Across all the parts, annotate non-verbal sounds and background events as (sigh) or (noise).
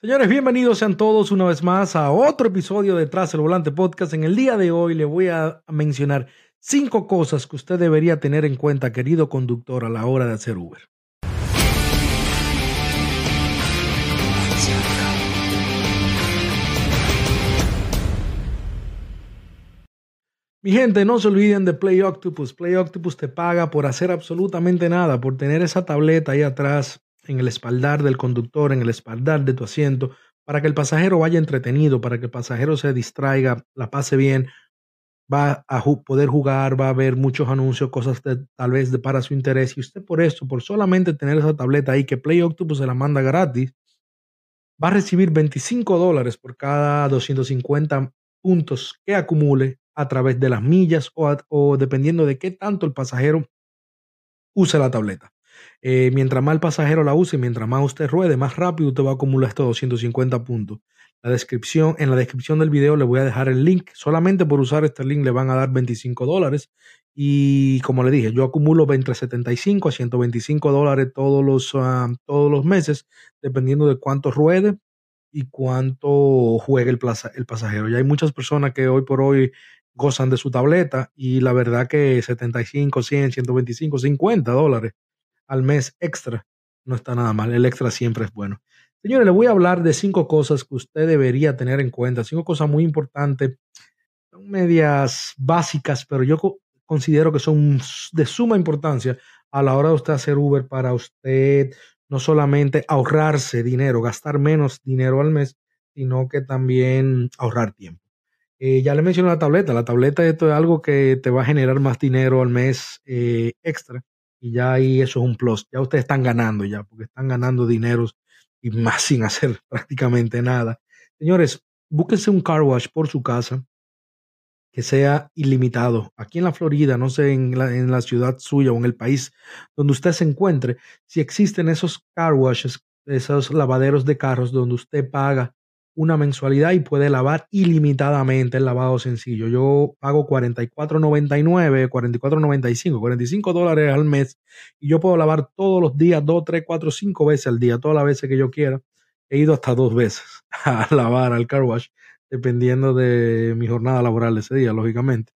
Señores, bienvenidos sean todos una vez más a otro episodio de Tras el Volante Podcast. En el día de hoy le voy a mencionar cinco cosas que usted debería tener en cuenta, querido conductor, a la hora de hacer Uber. Mi gente, no se olviden de Play Octopus. Play Octopus te paga por hacer absolutamente nada, por tener esa tableta ahí atrás en el espaldar del conductor, en el espaldar de tu asiento, para que el pasajero vaya entretenido, para que el pasajero se distraiga, la pase bien, va a poder jugar, va a ver muchos anuncios, cosas tal vez de para su interés. Y usted por esto, por solamente tener esa tableta ahí que Play Octopus se la manda gratis, va a recibir 25 dólares por cada 250 puntos que acumule a través de las millas o, dependiendo de qué tanto el pasajero use la tableta. Eh, mientras más el pasajero la use, mientras más usted ruede, más rápido usted va a acumular estos 250 puntos. La descripción, en la descripción del video le voy a dejar el link. Solamente por usar este link le van a dar 25 dólares. Y como le dije, yo acumulo entre 75 a 125 dólares todos los, ah, todos los meses, dependiendo de cuánto ruede y cuánto juegue el, el pasajero. Ya hay muchas personas que hoy por hoy gozan de su tableta y la verdad que 75, 100, 125, 50 dólares al mes extra no está nada mal. El extra siempre es bueno. Señores, le voy a hablar de cinco cosas que usted debería tener en cuenta, cinco cosas muy importantes, son medias básicas, pero yo considero que son de suma importancia a la hora de usted hacer Uber para usted no solamente ahorrarse dinero, gastar menos dinero al mes, sino que también ahorrar tiempo. Eh, ya le mencioné la tableta. La tableta esto es algo que te va a generar más dinero al mes eh, extra. Y ya ahí eso es un plus. Ya ustedes están ganando ya, porque están ganando dinero y más sin hacer (laughs) prácticamente nada. Señores, búsquense un car wash por su casa que sea ilimitado. Aquí en la Florida, no sé, en la, en la ciudad suya o en el país donde usted se encuentre, si existen esos car washes, esos lavaderos de carros donde usted paga una mensualidad y puede lavar ilimitadamente el lavado sencillo. Yo pago 44.99, 44.95, 45 dólares al mes y yo puedo lavar todos los días, 2, 3, 4, 5 veces al día, todas las veces que yo quiera. He ido hasta dos veces (laughs) a lavar al car wash, dependiendo de mi jornada laboral ese día, lógicamente.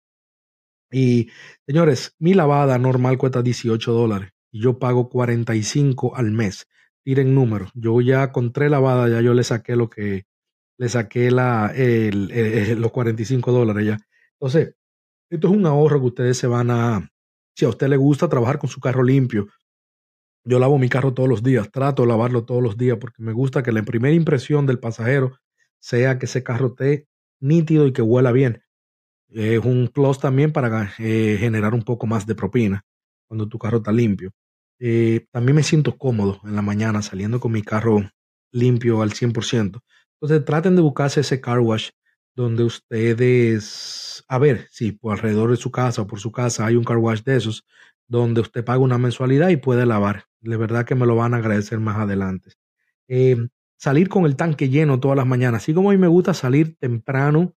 Y señores, mi lavada normal cuesta 18 dólares y yo pago 45 al mes. Tiren números. Yo ya con tres lavadas, ya yo le saqué lo que le saqué la, el, los 45 dólares ya. Entonces, esto es un ahorro que ustedes se van a, si a usted le gusta trabajar con su carro limpio, yo lavo mi carro todos los días, trato de lavarlo todos los días porque me gusta que la primera impresión del pasajero sea que ese carro esté nítido y que huela bien. Es un plus también para eh, generar un poco más de propina cuando tu carro está limpio. Eh, también me siento cómodo en la mañana saliendo con mi carro limpio al 100%. Entonces traten de buscarse ese car wash donde ustedes, a ver, si por alrededor de su casa o por su casa hay un car wash de esos, donde usted paga una mensualidad y puede lavar. De verdad que me lo van a agradecer más adelante. Eh, salir con el tanque lleno todas las mañanas, así como a mí me gusta salir temprano,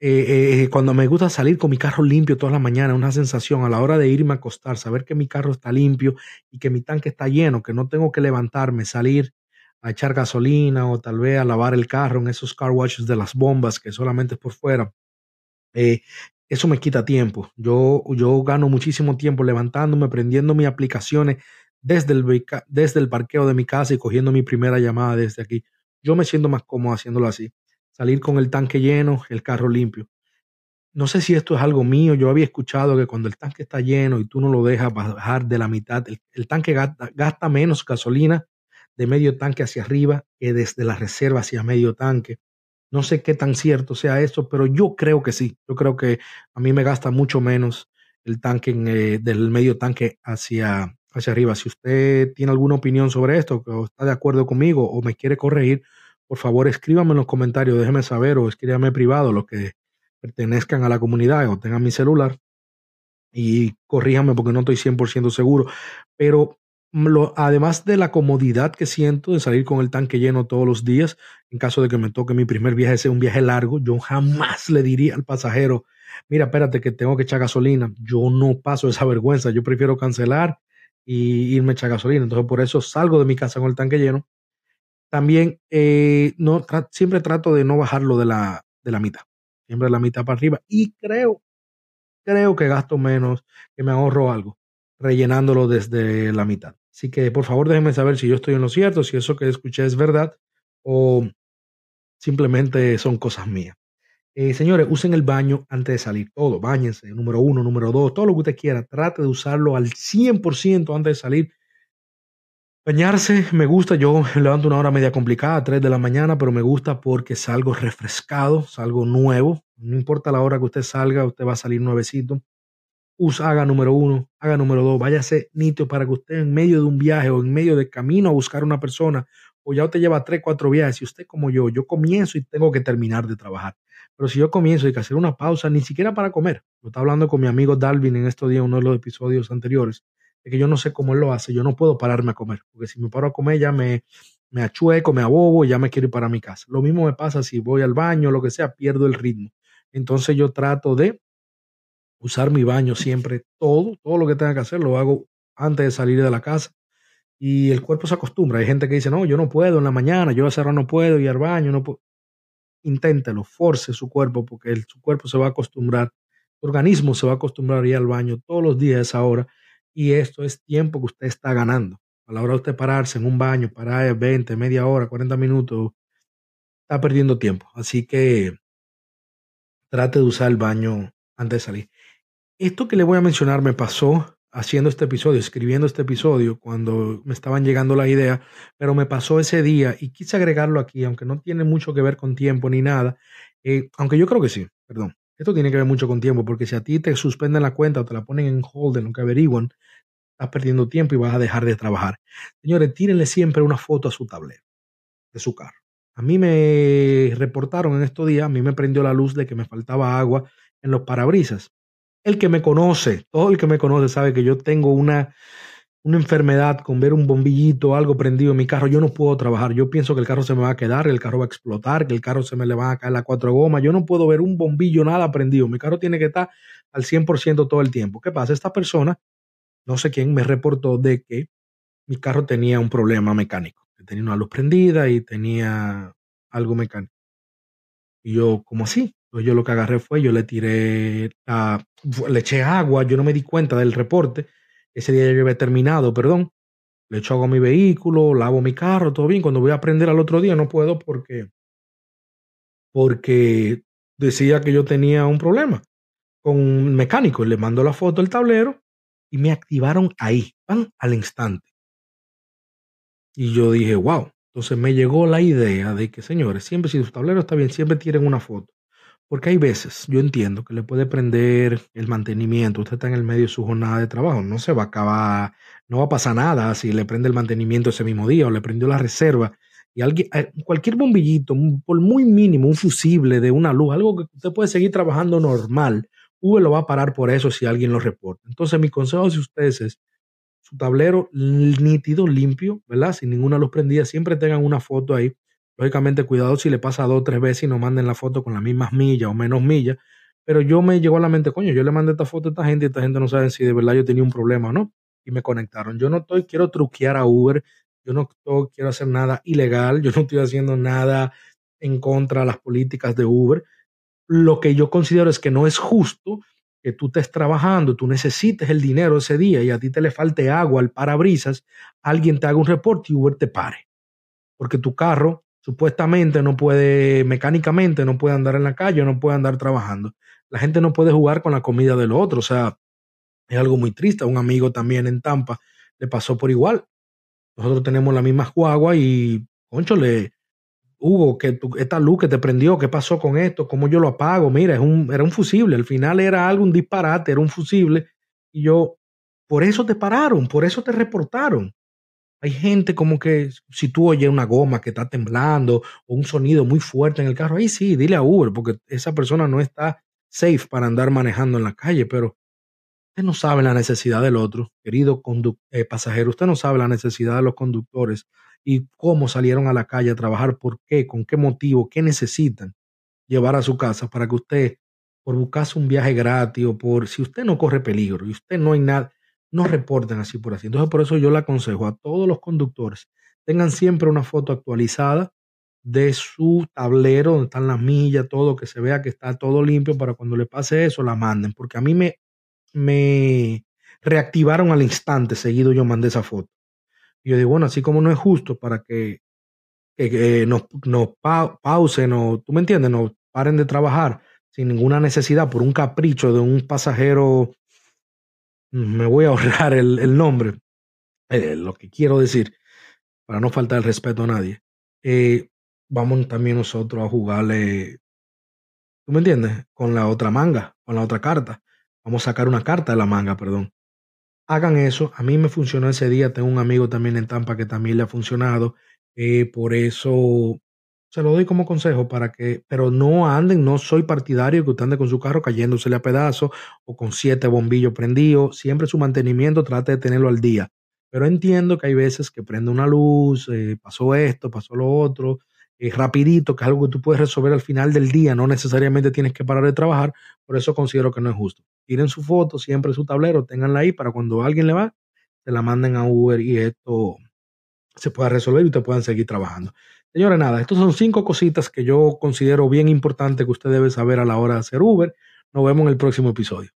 eh, eh, cuando me gusta salir con mi carro limpio todas las mañanas, una sensación a la hora de irme a acostar, saber que mi carro está limpio y que mi tanque está lleno, que no tengo que levantarme, salir a echar gasolina o tal vez a lavar el carro en esos car washes de las bombas que solamente es por fuera. Eh, eso me quita tiempo. Yo, yo gano muchísimo tiempo levantándome, prendiendo mis aplicaciones desde el, desde el parqueo de mi casa y cogiendo mi primera llamada desde aquí. Yo me siento más cómodo haciéndolo así. Salir con el tanque lleno, el carro limpio. No sé si esto es algo mío. Yo había escuchado que cuando el tanque está lleno y tú no lo dejas bajar de la mitad, el, tanque gasta menos gasolina de medio tanque hacia arriba que desde la reserva hacia medio tanque. No sé qué tan cierto sea eso, pero yo creo que sí. Yo creo que a mí me gasta mucho menos el tanque eh, del medio tanque hacia, hacia arriba. Si usted tiene alguna opinión sobre esto, o está de acuerdo conmigo o me quiere corregir, por favor escríbame en los comentarios, déjeme saber o escríbame privado los que pertenezcan a la comunidad o tengan mi celular y corríjame porque no estoy 100% seguro. Pero además de la comodidad que siento de salir con el tanque lleno todos los días, en caso de que me toque mi primer viaje sea un viaje largo, yo jamás le diría al pasajero, mira, espérate que tengo que echar gasolina. Yo no paso esa vergüenza, yo prefiero cancelar y irme a echar gasolina. Entonces por eso salgo de mi casa con el tanque lleno. También eh, no, siempre trato de no bajarlo de la, de la mitad, siempre la mitad para arriba. Y creo, creo que gasto menos, que me ahorro algo, rellenándolo desde la mitad. Así que por favor déjenme saber si yo estoy en lo cierto, si eso que escuché es verdad o simplemente son cosas mías. Eh, señores, usen el baño antes de salir, todo, bañense, número uno, número dos, todo lo que usted quiera, trate de usarlo al 100% antes de salir. Bañarse me gusta, yo (laughs) levanto una hora media complicada, 3 de la mañana, pero me gusta porque salgo refrescado, salgo nuevo, no importa la hora que usted salga, usted va a salir nuevecito. Usa, haga número uno, haga número dos, váyase nítido para que usted en medio de un viaje o en medio de camino a buscar una persona, o ya usted lleva tres, cuatro viajes, y usted como yo, yo comienzo y tengo que terminar de trabajar. Pero si yo comienzo y que hacer una pausa, ni siquiera para comer. Lo estaba hablando con mi amigo Dalvin en estos días, uno de los episodios anteriores, de que yo no sé cómo él lo hace. Yo no puedo pararme a comer, porque si me paro a comer ya me, me achueco, me abobo y ya me quiero ir para mi casa. Lo mismo me pasa si voy al baño, lo que sea, pierdo el ritmo. Entonces yo trato de usar mi baño siempre, todo, todo lo que tenga que hacer, lo hago antes de salir de la casa. Y el cuerpo se acostumbra. Hay gente que dice, no, yo no puedo en la mañana, yo a cerrar no puedo, ir al baño, no puedo inténtelo, force su cuerpo, porque su cuerpo se va a acostumbrar, su organismo se va a acostumbrar a ir al baño todos los días a esa hora, y esto es tiempo que usted está ganando. A la hora de usted pararse en un baño, parar 20, media hora, 40 minutos, está perdiendo tiempo. Así que trate de usar el baño antes de salir. Esto que le voy a mencionar me pasó haciendo este episodio, escribiendo este episodio, cuando me estaban llegando la idea, pero me pasó ese día y quise agregarlo aquí, aunque no tiene mucho que ver con tiempo ni nada, eh, aunque yo creo que sí, perdón. Esto tiene que ver mucho con tiempo, porque si a ti te suspenden la cuenta o te la ponen en hold en lo que averiguan, estás perdiendo tiempo y vas a dejar de trabajar. Señores, tírenle siempre una foto a su tablero de su carro. A mí me reportaron en estos días, a mí me prendió la luz de que me faltaba agua en los parabrisas el que me conoce, todo el que me conoce sabe que yo tengo una, una enfermedad con ver un bombillito, algo prendido en mi carro, yo no puedo trabajar. Yo pienso que el carro se me va a quedar, el carro va a explotar, que el carro se me le va a caer las cuatro gomas. Yo no puedo ver un bombillo, nada prendido. Mi carro tiene que estar al 100% todo el tiempo. ¿Qué pasa? Esta persona, no sé quién, me reportó de que mi carro tenía un problema mecánico, que tenía una luz prendida y tenía algo mecánico. Y yo, ¿cómo así? Entonces yo lo que agarré fue, yo le tiré, le eché agua, yo no me di cuenta del reporte. Ese día yo había terminado, perdón. Le echo agua a mi vehículo, lavo mi carro, todo bien. Cuando voy a aprender al otro día no puedo porque, porque decía que yo tenía un problema con un mecánico. Le mando la foto al tablero y me activaron ahí, van al instante. Y yo dije, wow. Entonces me llegó la idea de que, señores, siempre si su tablero está bien, siempre tienen una foto. Porque hay veces, yo entiendo que le puede prender el mantenimiento, usted está en el medio de su jornada de trabajo, no se va a acabar, no va a pasar nada si le prende el mantenimiento ese mismo día o le prendió la reserva y alguien, eh, cualquier bombillito, por muy mínimo, un fusible de una luz, algo que usted puede seguir trabajando normal, Uber lo va a parar por eso si alguien lo reporta. Entonces mi consejo hacia ustedes es su tablero nítido, limpio, ¿verdad? Sin ninguna luz prendida, siempre tengan una foto ahí Lógicamente, cuidado si le pasa dos o tres veces y no manden la foto con las mismas millas o menos millas. Pero yo me llegó a la mente, coño, yo le mandé esta foto a esta gente y esta gente no sabe si de verdad yo tenía un problema o no. Y me conectaron. Yo no estoy, quiero truquear a Uber. Yo no estoy, quiero hacer nada ilegal. Yo no estoy haciendo nada en contra de las políticas de Uber. Lo que yo considero es que no es justo que tú estés trabajando, tú necesites el dinero ese día y a ti te le falte agua al parabrisas, alguien te haga un reporte y Uber te pare. Porque tu carro supuestamente no puede, mecánicamente no puede andar en la calle, no puede andar trabajando. La gente no puede jugar con la comida del otro, o sea, es algo muy triste. Un amigo también en Tampa le pasó por igual. Nosotros tenemos la misma guagua y, concho, le, Hugo, que esta luz que te prendió, ¿qué pasó con esto? ¿Cómo yo lo apago? Mira, es un, era un fusible. Al final era algo, un disparate, era un fusible. Y yo, por eso te pararon, por eso te reportaron. Hay gente como que si tú oyes una goma que está temblando o un sonido muy fuerte en el carro, ahí sí, dile a Uber, porque esa persona no está safe para andar manejando en la calle, pero usted no sabe la necesidad del otro, querido eh, pasajero, usted no sabe la necesidad de los conductores y cómo salieron a la calle a trabajar, por qué, con qué motivo, qué necesitan llevar a su casa para que usted, por buscarse un viaje gratis o por si usted no corre peligro y usted no hay nada, no reporten así por así. Entonces, por eso yo le aconsejo a todos los conductores, tengan siempre una foto actualizada de su tablero, donde están las millas, todo, que se vea que está todo limpio para cuando le pase eso, la manden. Porque a mí me, me reactivaron al instante seguido yo mandé esa foto. Y yo digo, bueno, así como no es justo para que, que, nos, nos pausen o, tú me entiendes, nos paren de trabajar sin ninguna necesidad por un capricho de un pasajero, me voy a ahorrar el, nombre, eh, lo que quiero decir, para no faltar el respeto a nadie. Eh, vamos también nosotros a jugarle, ¿tú me entiendes? Con la otra manga, con la otra carta. Vamos a sacar una carta de la manga, perdón. Hagan eso. A mí me funcionó ese día. Tengo un amigo también en Tampa que también le ha funcionado. Eh, por eso se lo doy como consejo para que, pero no anden, no soy partidario que usted ande con su carro cayéndosele a pedazos o con siete bombillos prendidos. Siempre su mantenimiento trate de tenerlo al día. Pero entiendo que hay veces que prende una luz, eh, pasó esto, pasó lo otro, es rapidito, que es algo que tú puedes resolver al final del día, no necesariamente tienes que parar de trabajar, por eso considero que no es justo. Tiren su foto, siempre su tablero, tenganla ahí para cuando alguien le va, se la manden a Uber y esto se pueda resolver y te puedan seguir trabajando. Señores, nada, estas son cinco cositas que yo considero bien importantes que usted debe saber a la hora de hacer Uber. Nos vemos en el próximo episodio.